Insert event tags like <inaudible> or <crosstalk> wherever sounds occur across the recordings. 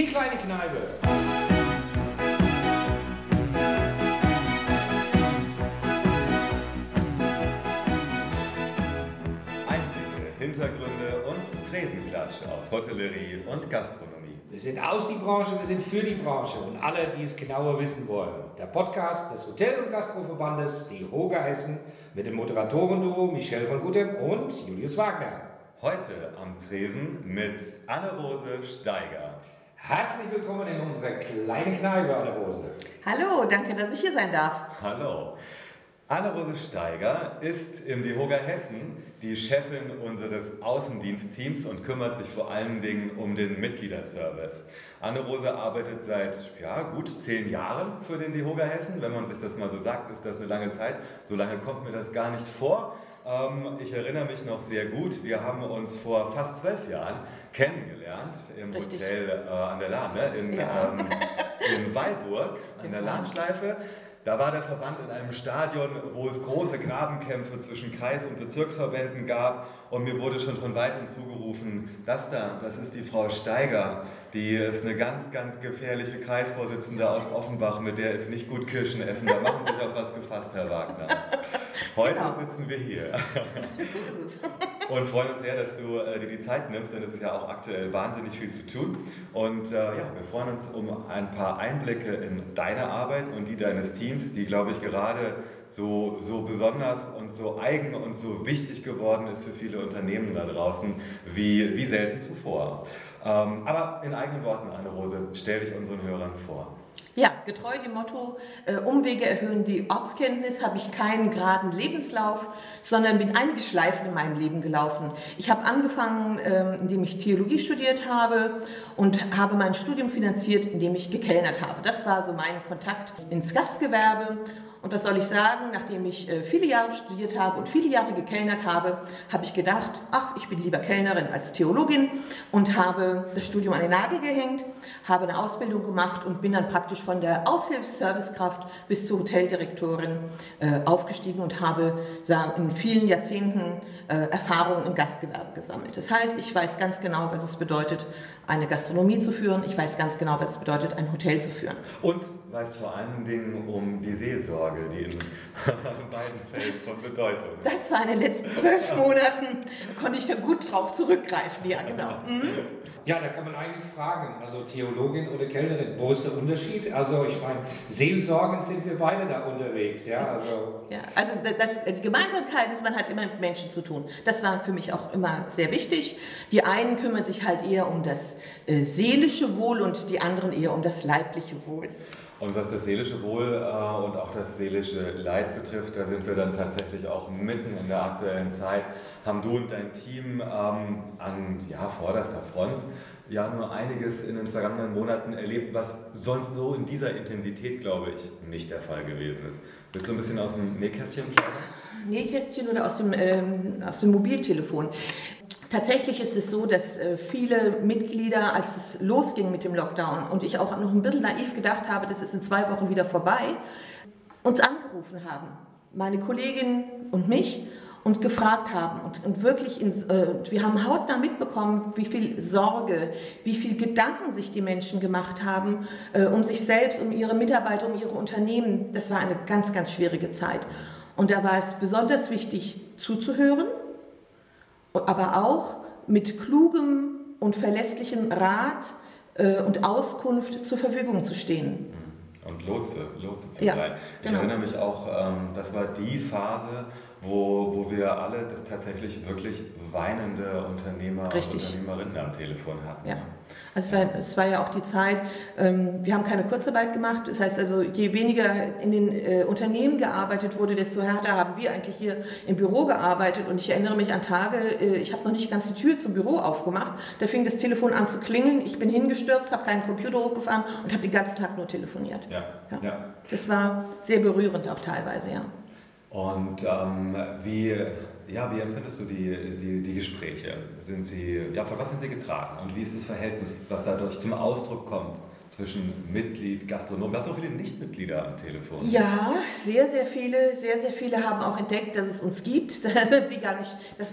Die kleine Kneipe. Einblicke, Hintergründe und Tresenklatsch aus Hotellerie und Gastronomie. Wir sind aus die Branche, wir sind für die Branche und alle, die es genauer wissen wollen. Der Podcast des Hotel- und Gastroverbandes, die Hoga Hessen, mit dem Moderatorenduo Michel von Gutem und Julius Wagner. Heute am Tresen mit Anne-Rose Steiger. Herzlich willkommen in unserer kleinen Kneipe, Anne-Rose. Hallo, danke, dass ich hier sein darf. Hallo. Anne-Rose Steiger ist im DeHoga Hessen die Chefin unseres Außendienstteams und kümmert sich vor allen Dingen um den Mitgliederservice. Anne-Rose arbeitet seit ja, gut zehn Jahren für den DeHoga Hessen. Wenn man sich das mal so sagt, ist das eine lange Zeit. So lange kommt mir das gar nicht vor. Ähm, ich erinnere mich noch sehr gut, wir haben uns vor fast zwölf Jahren kennengelernt im Richtig. Hotel äh, an der Lahn, ne? in, Ja. ähm, in Weilburg an der. Lahnschleife. Da war der Verband in einem Stadion, wo es große Grabenkämpfe zwischen Kreis- und Bezirksverbänden gab. Und mir wurde schon von weitem zugerufen, das da, das ist die Frau Steiger. Die ist eine ganz, ganz gefährliche Kreisvorsitzende aus Offenbach, mit der ist nicht gut Kirschen essen. Da machen Sie sich auf was gefasst, Herr Wagner. Heute Genau. sitzen wir hier und freuen uns sehr, dass du äh, dir die Zeit nimmst, denn es ist ja auch aktuell wahnsinnig viel zu tun. Und äh, ja, wir freuen uns um ein paar Einblicke in deine Arbeit und die deines Teams, die, glaube ich, gerade so, so besonders und so eigen und so wichtig geworden ist für viele Unternehmen da draußen, wie, wie selten zuvor. Ähm, aber in eigenen Worten, Anne-Rose, stell dich unseren Hörern vor. Ja, getreu dem Motto, äh, Umwege erhöhen die Ortskenntnis, habe ich keinen geraden Lebenslauf, sondern bin einige Schleifen in meinem Leben gelaufen. Ich habe angefangen, ähm, indem ich Theologie studiert habe und habe mein Studium finanziert, indem ich gekellnert habe. Das war so mein Kontakt ins Gastgewerbe. Und was soll ich sagen, nachdem ich äh, viele Jahre studiert habe und viele Jahre gekellnert habe, habe ich gedacht, ach, ich bin lieber Kellnerin als Theologin und habe das Studium an den Nagel gehängt, habe eine Ausbildung gemacht und bin dann praktisch von der Aushilfsservicekraft bis zur Hoteldirektorin äh, aufgestiegen und habe in vielen Jahrzehnten äh, Erfahrung im Gastgewerbe gesammelt. Das heißt, ich weiß ganz genau, was es bedeutet, eine Gastronomie zu führen. Ich weiß ganz genau, was es bedeutet, ein Hotel zu führen. Und weißt vor allen Dingen um die Seelsorge, die in <laughs> beiden Fällen von Bedeutung ist. Das war in den letzten zwölf <laughs> Monaten, konnte ich da gut drauf zurückgreifen. Ja, genau. Mhm. Ja, da kann man eigentlich fragen, also Theologin oder Kellnerin, wo ist der Unterschied? Also ich meine, seelsorgend sind wir beide da unterwegs, ja, also Ja, also das, die Gemeinsamkeit ist, man hat immer mit Menschen zu tun. Das war für mich auch immer sehr wichtig. Die einen kümmern sich halt eher um das äh, seelische Wohl und die anderen eher um das leibliche Wohl. Und was das seelische Wohl äh, und auch das seelische Leid betrifft, da sind wir dann tatsächlich auch mitten in der aktuellen Zeit. Haben du und dein Team ähm, an ja, vorderster Front ja nur einiges in den vergangenen Monaten erlebt, was sonst so in dieser Intensität, glaube ich, nicht der Fall gewesen ist. Willst du ein bisschen aus dem Nähkästchen? Nähkästchen oder aus dem, ähm, aus dem Mobiltelefon. Tatsächlich ist es so, dass äh, viele Mitglieder, als es losging mit dem Lockdown und ich auch noch ein bisschen naiv gedacht habe, das ist in zwei Wochen wieder vorbei, uns angerufen haben, meine Kollegin und mich, und gefragt haben. Und, und wirklich, ins, äh, wir haben hautnah mitbekommen, wie viel Sorge, wie viel Gedanken sich die Menschen gemacht haben äh, um sich selbst, um ihre Mitarbeiter, um ihre Unternehmen. Das war eine ganz, ganz schwierige Zeit. Und da war es besonders wichtig, zuzuhören, aber auch mit klugem und verlässlichem Rat äh, und Auskunft zur Verfügung zu stehen. Und Lotse, Lotse zu Ja, sein. Ich genau. erinnere mich auch, ähm, das war die Phase, wo, wo wir alle das tatsächlich wirklich weinende Unternehmer Richtig. und Unternehmerinnen am Telefon hatten. Ja. Also es war, es war ja auch die Zeit, ähm, wir haben keine Kurzarbeit gemacht. Das heißt also, je weniger in den äh, Unternehmen gearbeitet wurde, desto härter haben wir eigentlich hier im Büro gearbeitet. Und ich erinnere mich an Tage, äh, ich habe noch nicht ganz die Tür zum Büro aufgemacht. Da fing das Telefon an zu klingeln. Ich bin hingestürzt, habe keinen Computer hochgefahren und habe den ganzen Tag nur telefoniert. Ja, Ja. ja. Das war sehr berührend auch teilweise, ja. Und ähm, wie, ja, wie empfindest du die, die, die Gespräche? Sind sie, ja, von was sind sie getragen? Und wie ist das Verhältnis, was dadurch zum Ausdruck kommt zwischen Mitglied, Gastronom? Du hast so viele Nichtmitglieder am Telefon. Ja, sehr, sehr viele, sehr, sehr viele haben auch entdeckt, dass es uns gibt, <laughs> die gar nicht, das,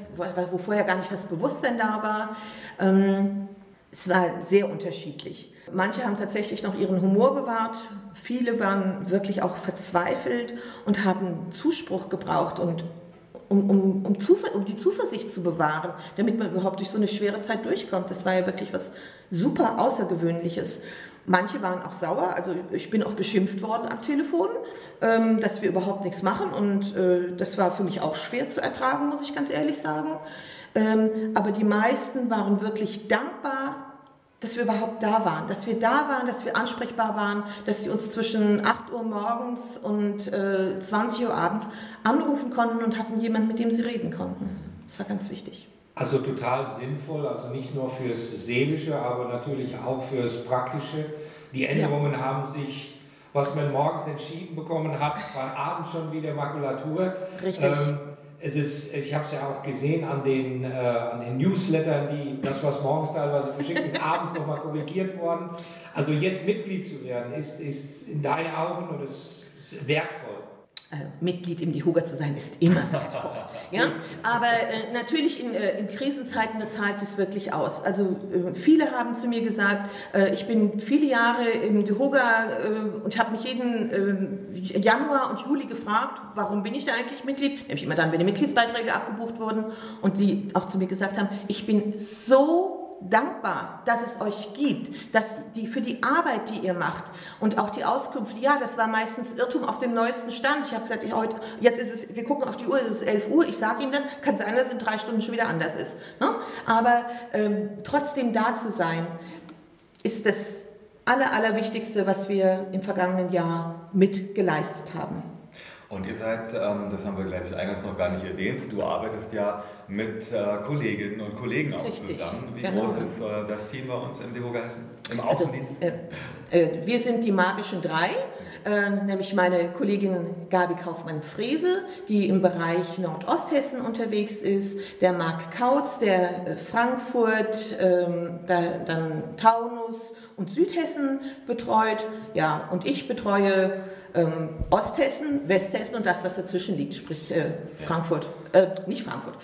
wo vorher gar nicht das Bewusstsein da war. Ähm, Es war sehr unterschiedlich. Manche haben tatsächlich noch ihren Humor bewahrt, viele waren wirklich auch verzweifelt und haben Zuspruch gebraucht und um, um, um, um, die Zuversicht zu bewahren, damit man überhaupt durch so eine schwere Zeit durchkommt. Das war ja wirklich was super Außergewöhnliches. Manche waren auch sauer, also ich bin auch beschimpft worden am Telefon, ähm, dass wir überhaupt nichts machen und äh, das war für mich auch schwer zu ertragen, muss ich ganz ehrlich sagen. Ähm, aber die meisten waren wirklich dankbar, dass wir überhaupt da waren, dass wir da waren, dass wir ansprechbar waren, dass sie uns zwischen 8 Uhr morgens und äh, 20 Uhr abends anrufen konnten und hatten jemanden, mit dem sie reden konnten. Das war ganz wichtig. Also total sinnvoll, also nicht nur fürs Seelische, aber natürlich auch fürs Praktische. Die Änderungen ja. haben sich, was man morgens entschieden bekommen hat, war abends schon wieder Makulatur. Richtig. Ähm, es ist, ich habe es ja auch gesehen an den, äh, an den Newslettern, die, das, was morgens teilweise verschickt ist, <laughs> abends nochmal korrigiert worden. Also jetzt Mitglied zu werden, ist, ist in deinen Augen und es ist wertvoll. Äh, Mitglied im DIHOGA zu sein, ist immer wertvoll. <laughs> ja? Aber äh, natürlich in, äh, in, Krisenzeiten, da zahlt es wirklich aus. Also äh, viele haben zu mir gesagt, äh, ich bin viele Jahre im DIHOGA äh, und habe mich jeden Januar und Juli gefragt, warum bin ich da eigentlich Mitglied? Nämlich immer dann, wenn die Mitgliedsbeiträge abgebucht wurden und die auch zu mir gesagt haben, ich bin so dankbar, dass es euch gibt, dass die für die Arbeit, die ihr macht und auch die Auskunft, ja, das war meistens Irrtum auf dem neuesten Stand. Ich habe gesagt, ich, heute, jetzt ist es, wir gucken auf die Uhr, es ist 11 Uhr, ich sage Ihnen das, kann sein, dass es in drei Stunden schon wieder anders ist. Ne? Aber ähm, trotzdem da zu sein, ist das Aller, Allerwichtigste, was wir im vergangenen Jahr mitgeleistet haben. Und ihr seid, ähm, das haben wir, glaube ich, eingangs noch gar nicht erwähnt, du arbeitest ja mit äh, Kolleginnen und Kollegen auch Richtig, zusammen. Wie genau. groß ist äh, das Team bei uns im DEHOGA Hessen, im also, Außendienst? Also, äh, wir sind die magischen drei, äh, nämlich meine Kollegin Gabi Kaufmann-Frese, die im Bereich Nordosthessen unterwegs ist, der Marc Kautz, der Frankfurt, ähm, dann Taunus und Südhessen betreut. Ja, und ich betreue ähm, Osthessen, Westhessen und das, was dazwischen liegt, sprich äh, Frankfurt, äh, nicht Frankfurt,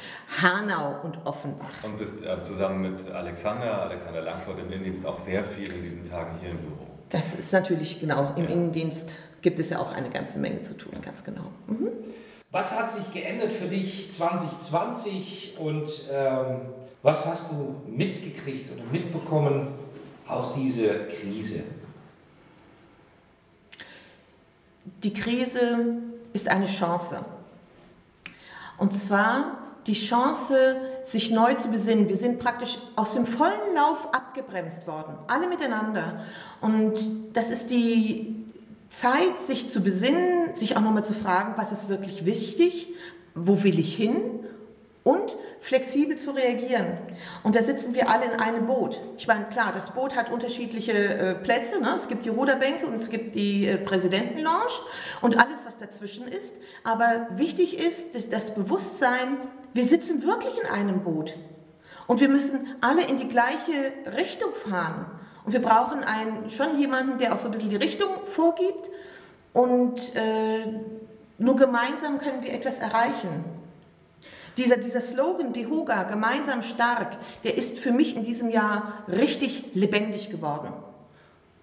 Hanau und Offenbach. Und bist äh, zusammen mit Alexander, Alexander Langford im Innendienst auch sehr viel in diesen Tagen hier im Büro. Das ist natürlich genau, im ja. Innendienst gibt es ja auch eine ganze Menge zu tun, ganz genau. Mhm. Was hat sich geändert für dich 2020 und ähm, was hast du mitgekriegt oder mitbekommen aus dieser Krise? Die Krise ist eine Chance. Und zwar die Chance, sich neu zu besinnen. Wir sind praktisch aus dem vollen Lauf abgebremst worden, alle miteinander. Und das ist die Zeit, sich zu besinnen, sich auch nochmal zu fragen, was ist wirklich wichtig, wo will ich hin und flexibel zu reagieren. Und da sitzen wir alle in einem Boot. Ich meine, klar, das Boot hat unterschiedliche äh, Plätze. Ne? Es gibt die Ruderbänke und es gibt die äh, Präsidentenlounge und alles, was dazwischen ist. Aber wichtig ist das, das Bewusstsein, wir sitzen wirklich in einem Boot. Und wir müssen alle in die gleiche Richtung fahren. Und wir brauchen einen, schon jemanden, der auch so ein bisschen die Richtung vorgibt. Und äh, nur gemeinsam können wir etwas erreichen. Dieser, dieser Slogan, Dehoga, gemeinsam stark, der ist für mich in diesem Jahr richtig lebendig geworden.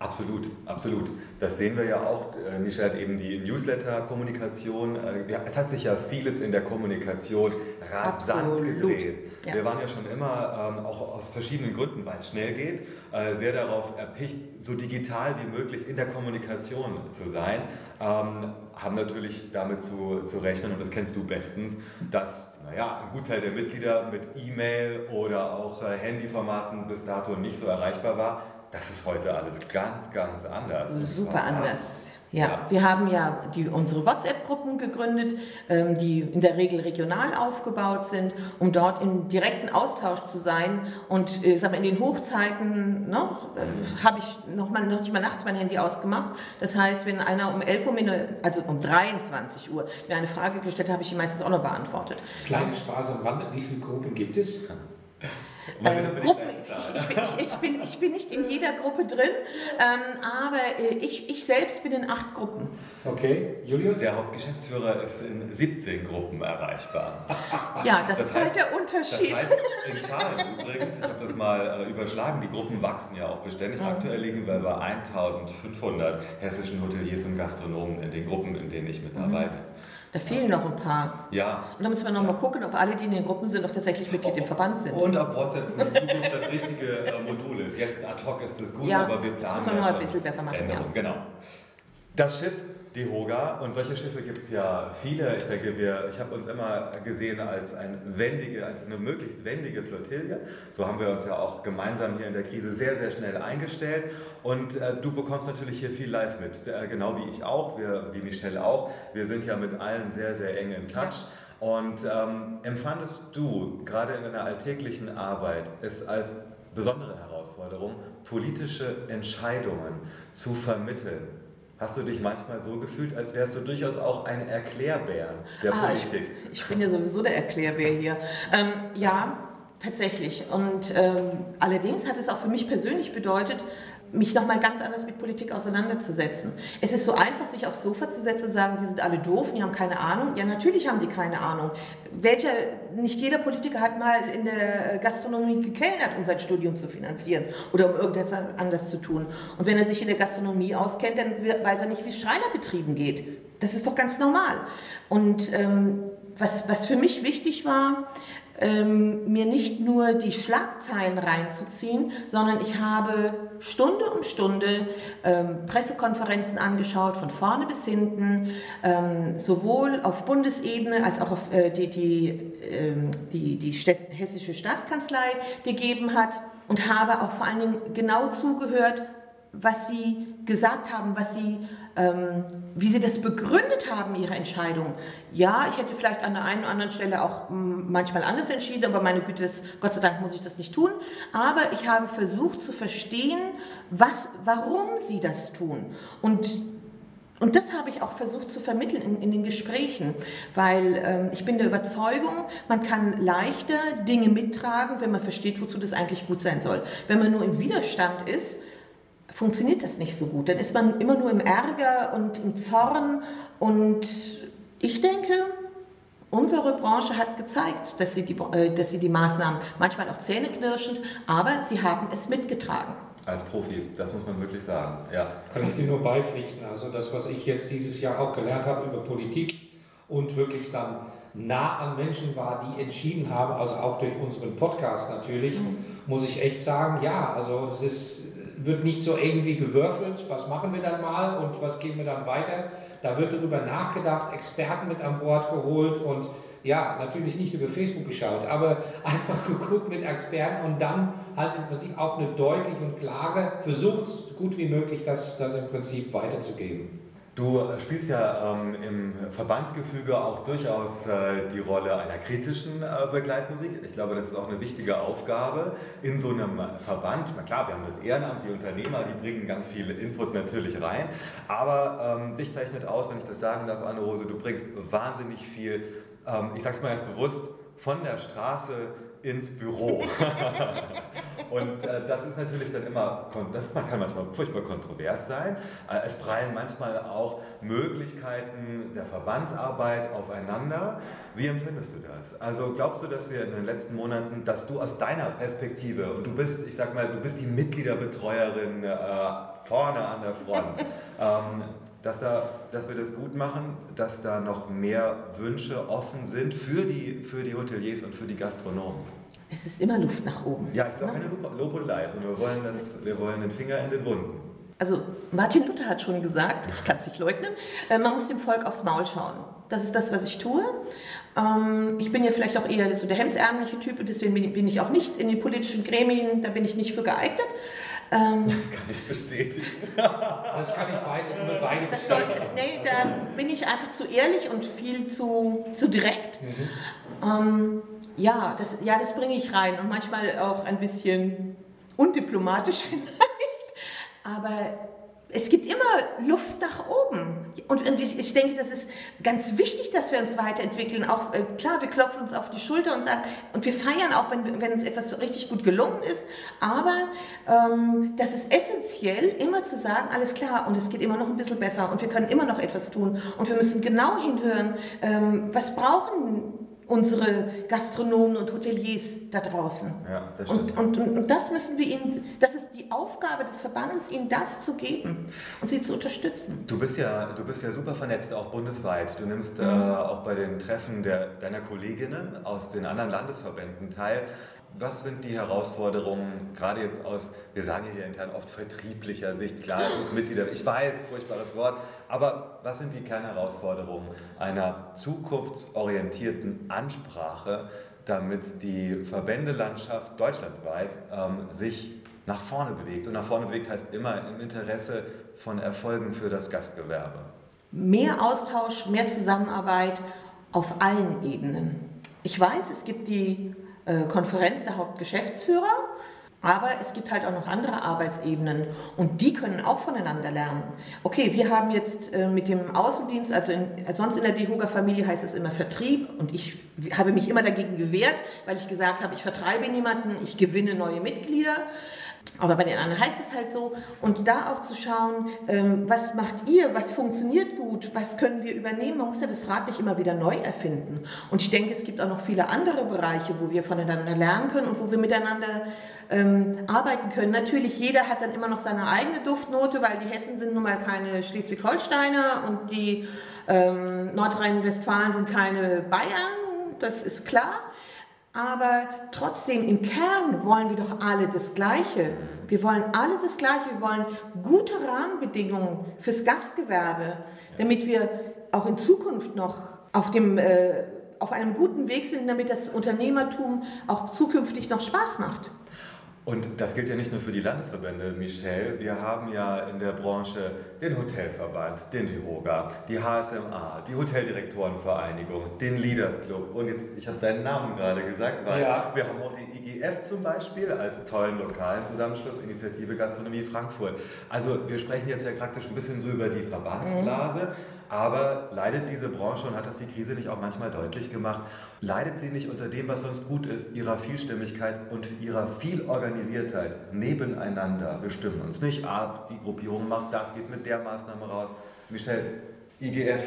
Absolut, absolut. Das sehen wir ja auch. Äh, Michel hat eben die Newsletter-Kommunikation. Äh, es hat sich ja vieles in der Kommunikation rasant absolut. gedreht. Ja. Wir waren ja schon immer, ähm, auch aus verschiedenen Gründen, weil es schnell geht, äh, sehr darauf erpicht, so digital wie möglich in der Kommunikation zu sein. Ähm, haben natürlich damit zu, zu rechnen, und das kennst du bestens, dass naja, ein Gutteil der Mitglieder mit E-Mail oder auch Handyformaten bis dato nicht so erreichbar war das ist heute alles ganz, ganz anders. Super anders. Ja, ja, wir haben ja die, unsere WhatsApp-Gruppen gegründet, ähm, die in der Regel regional aufgebaut sind, um dort im direkten Austausch zu sein. Und äh, sag mal, in den Hochzeiten ne, äh, habe ich noch, mal, noch nicht mal nachts mein Handy ausgemacht. Das heißt, wenn einer um 11 Uhr, mir also um 23 Uhr, mir eine Frage gestellt hat, habe ich die meistens auch noch beantwortet. Kleine Spaß am Rande, wie viele Gruppen gibt es? Äh, Gruppen, ich, bin, ich, ich, bin, ich bin nicht in jeder Gruppe drin, ähm, aber äh, ich, ich selbst bin in acht Gruppen. Okay, Julius? Der Hauptgeschäftsführer ist in 17 Gruppen erreichbar. Ja, das, das ist halt heißt, halt der Unterschied. Das heißt, in Zahlen übrigens, ich habe das mal äh, überschlagen, die Gruppen wachsen ja auch beständig. Mhm. Aktuell liegen wir bei 1500 hessischen Hoteliers und Gastronomen in den Gruppen, in denen ich mit dabei mhm. Da fehlen noch ein paar. Ja. Und da müssen wir noch mal gucken, ob alle, die in den Gruppen sind, auch tatsächlich Mitglied im Verband sind. Und ob WhatsApp die Zukunft das richtige äh, Modul ist. Jetzt ad hoc ist das gut, ja, aber wir planen das müssen wir noch ein bisschen besser machen. Ja. Genau. Das Schiff die Hoga und solche Schiffe gibt es ja viele. Ich denke, wir, ich habe uns immer gesehen als, ein wendige, als eine möglichst wendige Flottille. So haben wir uns ja auch gemeinsam hier in der Krise sehr, sehr schnell eingestellt. Und äh, du bekommst natürlich hier viel live mit, äh, genau wie ich auch, wir, wie Michelle auch. Wir sind ja mit allen sehr, sehr eng in Touch. Und ähm, empfandest du gerade in deiner alltäglichen Arbeit es als besondere Herausforderung, politische Entscheidungen zu vermitteln? Hast du dich manchmal so gefühlt, als wärst du durchaus auch ein Erklärbär der ah, Politik? Ich, ich, bin ja sowieso der Erklärbär hier. Ähm, ja, tatsächlich. Und ähm, allerdings hat es auch für mich persönlich bedeutet, mich nochmal ganz anders mit Politik auseinanderzusetzen. Es ist so einfach, sich aufs Sofa zu setzen und sagen, die sind alle doof, die haben keine Ahnung. Ja, natürlich haben die keine Ahnung. Welcher, nicht jeder Politiker hat mal in der Gastronomie gekellnert, um sein Studium zu finanzieren oder um irgendetwas anders zu tun. Und wenn er sich in der Gastronomie auskennt, dann weiß er nicht, wie es Schreinerbetrieben geht. Das ist doch ganz normal. Und ähm, was, was für mich wichtig war, ähm, mir nicht nur die Schlagzeilen reinzuziehen, sondern ich habe Stunde um Stunde ähm, Pressekonferenzen angeschaut, von vorne bis hinten, ähm, sowohl auf Bundesebene als auch auf äh, die, die, ähm, die, die hessische Staatskanzlei gegeben hat und habe auch vor allen Dingen genau zugehört, was sie gesagt haben, was sie ähm, wie sie das begründet haben, ihre Entscheidung. Ja, ich hätte vielleicht an der einen oder anderen Stelle auch hm, manchmal anders entschieden, aber meine Güte, das, Gott sei Dank muss ich das nicht tun. Aber ich habe versucht zu verstehen, was, warum sie das tun. Und und das habe ich auch versucht zu vermitteln in, in den Gesprächen, weil ähm, ich bin der Überzeugung, man kann leichter Dinge mittragen, wenn man versteht, wozu das eigentlich gut sein soll. Wenn man nur im Widerstand ist, funktioniert das nicht so gut. Dann ist man immer nur im Ärger und im Zorn. Und ich denke, unsere Branche hat gezeigt, dass sie die, äh, dass sie die Maßnahmen manchmal auch zähneknirschend, aber sie haben es mitgetragen. Als Profis, das muss man wirklich sagen. Ja. Kann ich dir nur beipflichten. Also das, was ich jetzt dieses Jahr auch gelernt habe über Politik und wirklich dann nah an Menschen war, die entschieden haben, also auch durch unseren Podcast natürlich, mhm. muss ich echt sagen, ja, also es ist wird nicht so irgendwie gewürfelt, was machen wir dann mal und was gehen wir dann weiter. Da wird darüber nachgedacht, Experten mit an Bord geholt und ja, natürlich nicht über Facebook geschaut, aber <laughs> einfach geguckt mit Experten und dann halt im Prinzip auch eine deutliche und klare, versucht, so gut wie möglich das, das im Prinzip weiterzugeben. Du spielst ja ähm, im Verbandsgefüge auch durchaus äh, die Rolle einer kritischen äh, Begleitmusik. Ich glaube, das ist auch eine wichtige Aufgabe in so einem Verband. Na klar, wir haben das Ehrenamt, die Unternehmer, die bringen ganz viel Input natürlich rein. Aber ähm, dich zeichnet aus, wenn ich das sagen darf, Anne-Rose, du bringst wahnsinnig viel, ähm, ich sag's mal ganz bewusst, von der Straße ins Büro. <laughs> und äh, das ist natürlich dann immer, das kann manchmal furchtbar kontrovers sein. Äh, es prallen manchmal auch Möglichkeiten der Verbandsarbeit aufeinander. Wie empfindest du das? Also glaubst du, dass wir in den letzten Monaten, dass du aus deiner Perspektive, und du bist, ich sag mal, du bist die Mitgliederbetreuerin äh, vorne an der Front, <laughs> ähm, dass, da, dass wir das gut machen, dass da noch mehr Wünsche offen sind für die, für die Hoteliers und für die Gastronomen. Es ist immer Luft nach oben. Ja, ich glaube keine Lobelei. Und wir wollen, das, wir wollen den Finger in den Wunden. Also Martin Luther hat schon gesagt, ich kann es nicht leugnen, äh, man muss dem Volk aufs Maul schauen. Das ist das, was ich tue. Ähm, ich bin ja vielleicht auch eher so der hemdsärmliche Typ und deswegen bin ich auch nicht in den politischen Gremien, da bin ich nicht für geeignet. Ähm, das kann ich bestätigen. <laughs> das kann ich beide, beide das soll, nee, da bin ich einfach zu ehrlich und viel zu, zu direkt. Mhm. Ähm, ja, das, ja, das bringe ich rein und manchmal auch ein bisschen undiplomatisch <laughs> vielleicht. Aber es gibt immer Luft nach oben. Und, ich, ich, denke, das ist ganz wichtig, dass wir uns weiterentwickeln. Auch äh, klar, wir klopfen uns auf die Schulter und sagen, und wir feiern auch, wenn, wenn uns etwas so richtig gut gelungen ist. Aber ähm, das ist essentiell, immer zu sagen, alles klar, und es geht immer noch ein bisschen besser und wir können immer noch etwas tun. Und wir müssen genau hinhören, ähm, was brauchen unsere Gastronomen und Hoteliers da draußen. Ja, das stimmt. Und, und, und, das müssen wir ihnen, das ist die Aufgabe des Verbandes, ihnen das zu geben und sie zu unterstützen. Du bist ja, du bist ja super vernetzt, auch bundesweit. Du nimmst äh, auch bei den Treffen der, deiner Kolleginnen aus den anderen Landesverbänden teil. Was sind die Herausforderungen, gerade jetzt aus, wir sagen hier intern oft vertrieblicher Sicht, klar, es ist Mitglieder, ich weiß, furchtbares Wort, aber was sind die Kernherausforderungen einer zukunftsorientierten Ansprache, damit die Verbändelandschaft deutschlandweit ähm, sich nach vorne bewegt? Und nach vorne bewegt heißt immer im Interesse von Erfolgen für das Gastgewerbe. Mehr Austausch, mehr Zusammenarbeit auf allen Ebenen. Ich weiß, es gibt die Konferenz der Hauptgeschäftsführer. Aber es gibt halt auch noch andere Arbeitsebenen und die können auch voneinander lernen. Okay, wir haben jetzt äh, mit dem Außendienst, also, in, sonst in der DEHOGA-Familie heißt es immer Vertrieb und ich habe mich immer dagegen gewehrt, weil ich gesagt habe, ich vertreibe niemanden, ich gewinne neue Mitglieder. Aber bei den anderen heißt es halt so. Und da auch zu schauen, ähm, was macht ihr, was funktioniert gut, was können wir übernehmen. Man muss ja das Rad nicht immer wieder neu erfinden. Und ich denke, es gibt auch noch viele andere Bereiche, wo wir voneinander lernen können und wo wir miteinander ähm, arbeiten können. Natürlich, jeder hat dann immer noch seine eigene Duftnote, weil die Hessen sind nun mal keine Schleswig-Holsteiner und die ähm, Nordrhein-Westfalen sind keine Bayern. Das ist klar. Aber trotzdem, im Kern wollen wir doch alle das Gleiche. Wir wollen alles das Gleiche. Wir wollen gute Rahmenbedingungen fürs Gastgewerbe, damit wir auch in Zukunft noch auf, dem, äh, auf einem guten Weg sind, damit das Unternehmertum auch zukünftig noch Spaß macht. Und das gilt ja nicht nur für die Landesverbände, Michelle. Wir haben ja in der Branche den Hotelverband, den DIHOGA, die HSMA, die Hoteldirektorenvereinigung, den Leaders Club. Und jetzt, ich habe deinen Namen gerade gesagt, weil ja. wir haben auch die IGF zum Beispiel als tollen lokalen Zusammenschluss, Initiative Gastronomie Frankfurt. Also wir sprechen jetzt ja praktisch ein bisschen so über die Verbandsblase. Mhm. Aber leidet diese Branche, und hat das die Krise nicht auch manchmal deutlich gemacht, leidet sie nicht unter dem, was sonst gut ist, ihrer Vielstimmigkeit und ihrer Vielorganisiertheit nebeneinander bestimmen uns nicht ab, die Gruppierung macht das, geht mit der Maßnahme raus. Michelle, IGF,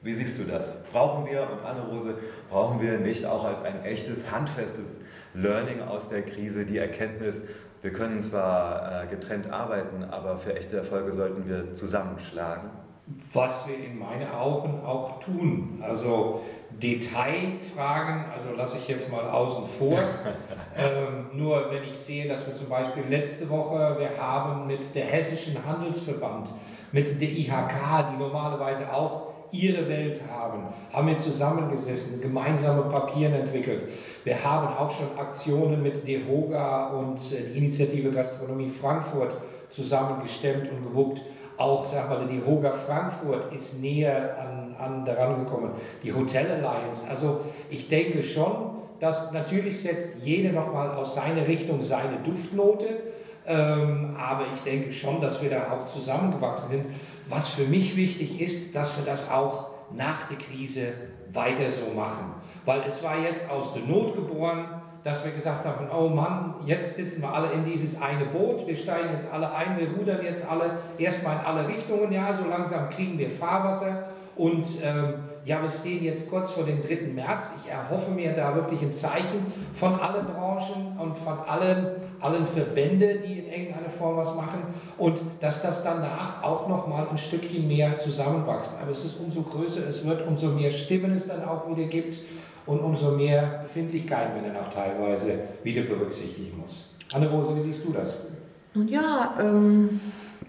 wie siehst du das? Brauchen wir, und Anne-Rose, brauchen wir nicht auch als ein echtes, handfestes Learning aus der Krise die Erkenntnis, wir können zwar äh, getrennt arbeiten, aber für echte Erfolge sollten wir zusammenschlagen? Was wir in meinen Augen auch tun. Also Detailfragen, also lasse ich jetzt mal außen vor. <laughs> ähm, nur wenn ich sehe, dass wir zum Beispiel letzte Woche, wir haben mit der Hessischen Handelsverband, mit der IHK, die normalerweise auch ihre Welt haben, haben wir zusammengesessen, gemeinsame Papiere entwickelt. Wir haben auch schon Aktionen mit DEHOGA und äh, die Initiative Gastronomie Frankfurt zusammengestemmt und gewuppt auch, sag mal, die Hoga Frankfurt ist näher an, an daran gekommen. Die Hotel Alliance. Also ich denke schon, dass natürlich setzt jede nochmal aus seiner Richtung seine Duftnote. Ähm, aber ich denke schon, dass wir da auch zusammengewachsen sind. Was für mich wichtig ist, dass wir das auch nach der Krise weiter so machen. Weil es war jetzt aus der Not geboren dass wir gesagt haben, oh Mann, jetzt sitzen wir alle in dieses eine Boot, wir steigen jetzt alle ein, wir rudern jetzt alle erstmal in alle Richtungen, ja, so langsam kriegen wir Fahrwasser und ähm, ja, wir stehen jetzt kurz vor dem 3. März. Ich erhoffe mir da wirklich ein Zeichen von allen Branchen und von allen, allen Verbänden, die in irgendeiner Form was machen und dass das danach auch nochmal ein Stückchen mehr zusammenwächst. Aber es ist umso größer es wird, umso mehr Stimmen es dann auch wieder gibt und umso mehr Befindlichkeiten man dann auch teilweise wieder berücksichtigen muss. Anne-Rose, wie siehst du das? Nun ja, ähm,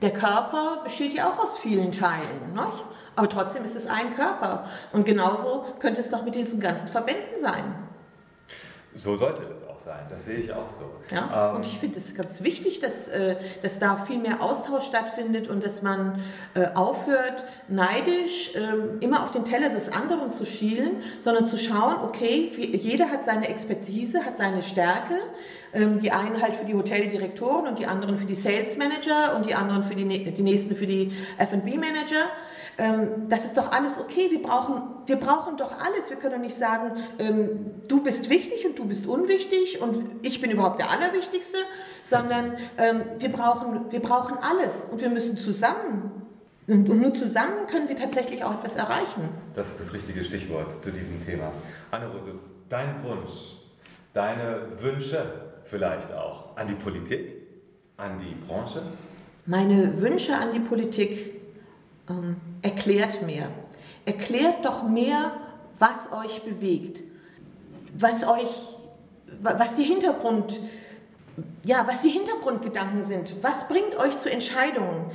der Körper besteht ja auch aus vielen Teilen, nicht? aber trotzdem ist es ein Körper. Und genauso könnte es doch mit diesen ganzen Verbänden sein. So sollte es auch sein, das sehe ich auch so. Ja, ähm, und ich finde es ganz wichtig, dass, äh, dass da viel mehr Austausch stattfindet und dass man äh, aufhört, neidisch äh, immer auf den Teller des anderen zu schielen, sondern zu schauen, okay, jeder hat seine Expertise, hat seine Stärke. Ähm, die einen halt für die Hoteldirektoren und die anderen für die Sales Manager und die anderen für die, die nächsten für die F&B Manager. Ähm, das ist doch alles okay. Wir brauchen, wir brauchen doch alles. Wir können nicht sagen, ähm, du bist wichtig und du bist unwichtig und ich bin überhaupt der Allerwichtigste, sondern ähm, wir, brauchen, wir brauchen alles und wir müssen zusammen Und, und nur zusammen können wir tatsächlich auch etwas erreichen. Das ist das richtige Stichwort zu diesem Thema. Anne-Rose, dein Wunsch, deine Wünsche vielleicht auch an die Politik, an die Branche? Meine Wünsche an die Politik, ähm, erklärt mehr. Erklärt doch mehr, was euch bewegt, was euch, was die Hintergrund, ja, was die Hintergrundgedanken sind, was bringt euch zu Entscheidungen,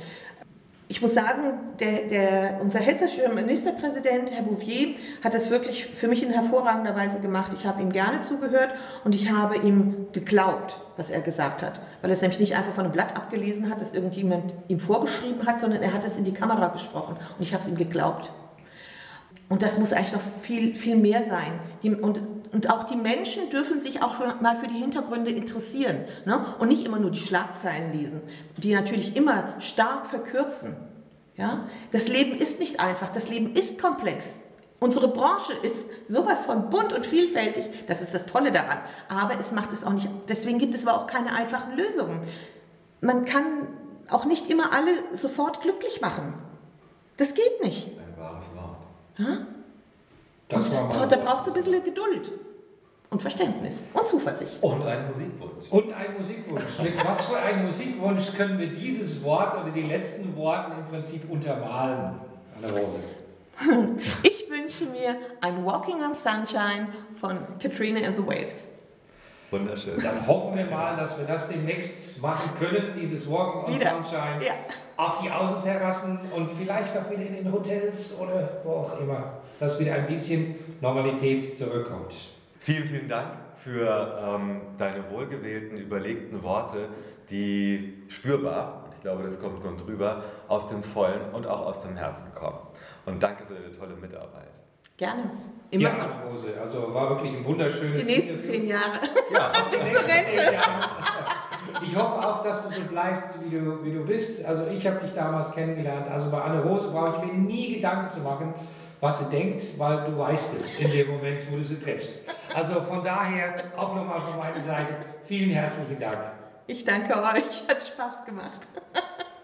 ich muss sagen, der, der, unser hessischer Ministerpräsident, Herr Bouvier, hat das wirklich für mich in hervorragender Weise gemacht. Ich habe ihm gerne zugehört und ich habe ihm geglaubt, was er gesagt hat. Weil er es nämlich nicht einfach von einem Blatt abgelesen hat, das irgendjemand ihm vorgeschrieben hat, sondern er hat es in die Kamera gesprochen und ich habe es ihm geglaubt. Und das muss eigentlich noch viel, viel mehr sein. Die, und, und auch die Menschen dürfen sich auch mal für die Hintergründe interessieren ne? und nicht immer nur die Schlagzeilen lesen, die natürlich immer stark verkürzen. Ja? Das Leben ist nicht einfach, das Leben ist komplex. Unsere Branche ist sowas von bunt und vielfältig, das ist das Tolle daran. Aber es macht es auch nicht, deswegen gibt es aber auch keine einfachen Lösungen. Man kann auch nicht immer alle sofort glücklich machen. Das geht nicht. Ein wahres Wort. Das war mal da braucht es ein bisschen Geduld und Verständnis und Zuversicht. Und ein Musikwunsch. Und ein Musikwunsch. Mit was für einem Musikwunsch können wir dieses Wort oder die letzten Worte im Prinzip untermalen, Anne Rose? <laughs> Ich wünsche mir ein Walking on Sunshine von Katrina and the Waves. Wunderschön. Dann hoffen wir mal, dass wir das demnächst machen können, dieses Walking on Wieder. Sunshine, Ja. auf die Außenterrassen und vielleicht auch wieder in den Hotels oder wo auch immer, dass wieder ein bisschen Normalität zurückkommt. Vielen, vielen Dank für ähm, deine wohlgewählten, überlegten Worte, die spürbar, und ich glaube, das kommt gut rüber, aus dem Vollen und auch aus dem Herzen kommen. Und danke für deine tolle Mitarbeit. Gerne. Immer Ja, noch. Anne Rose, also war wirklich ein wunderschönes Die nächsten Interview. zehn Jahre. Ja, <laughs> Die zur Rente. Ich hoffe auch, dass du so bleibst, wie du, wie du bist. Also ich habe dich damals kennengelernt. Also bei Anne Rose brauche ich mir nie Gedanken zu machen, was sie denkt, weil du weißt es in dem Moment, wo du sie triffst. Also von daher auch nochmal von meiner Seite vielen herzlichen Dank. Ich danke euch. Hat Spaß gemacht.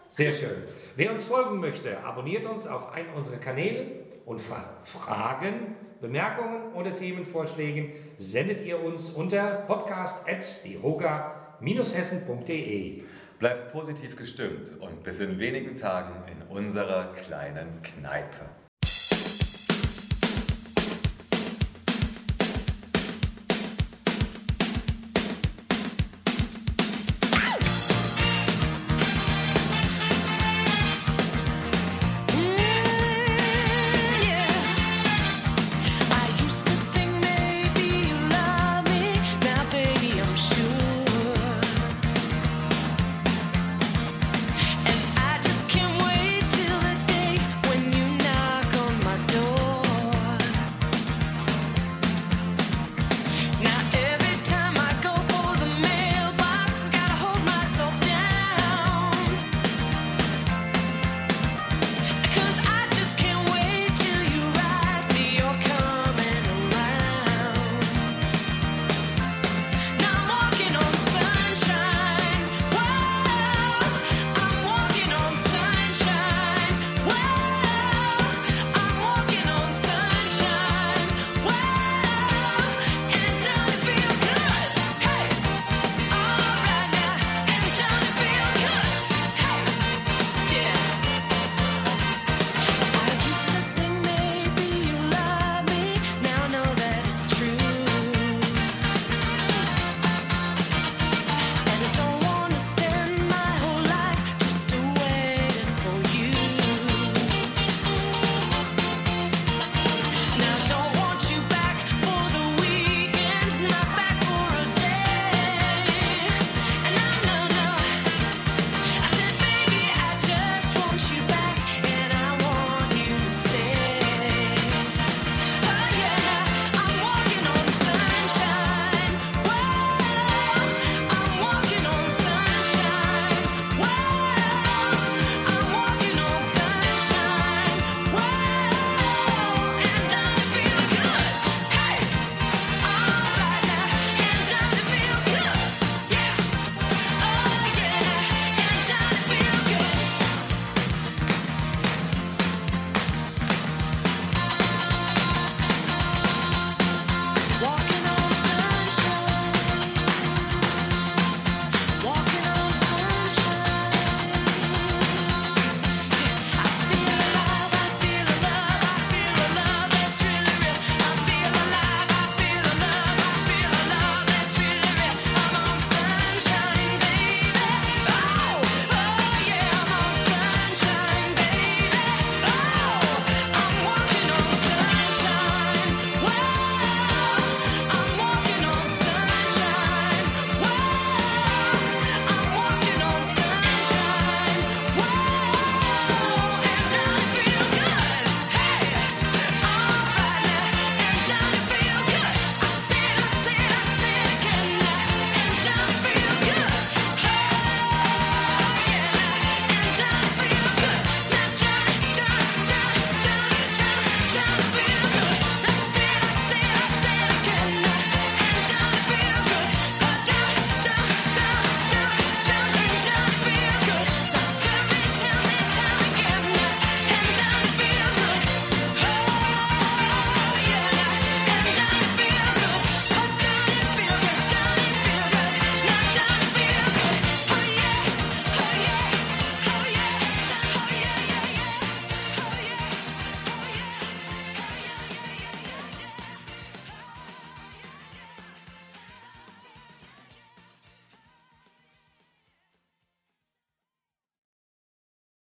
Sehr schön. Wer uns folgen möchte, abonniert uns auf einen unserer Kanäle und für Fragen, Bemerkungen oder Themenvorschläge sendet ihr uns unter podcast.diehoga-hessen.de. bleibt positiv gestimmt und bis in wenigen Tagen in unserer kleinen Kneipe.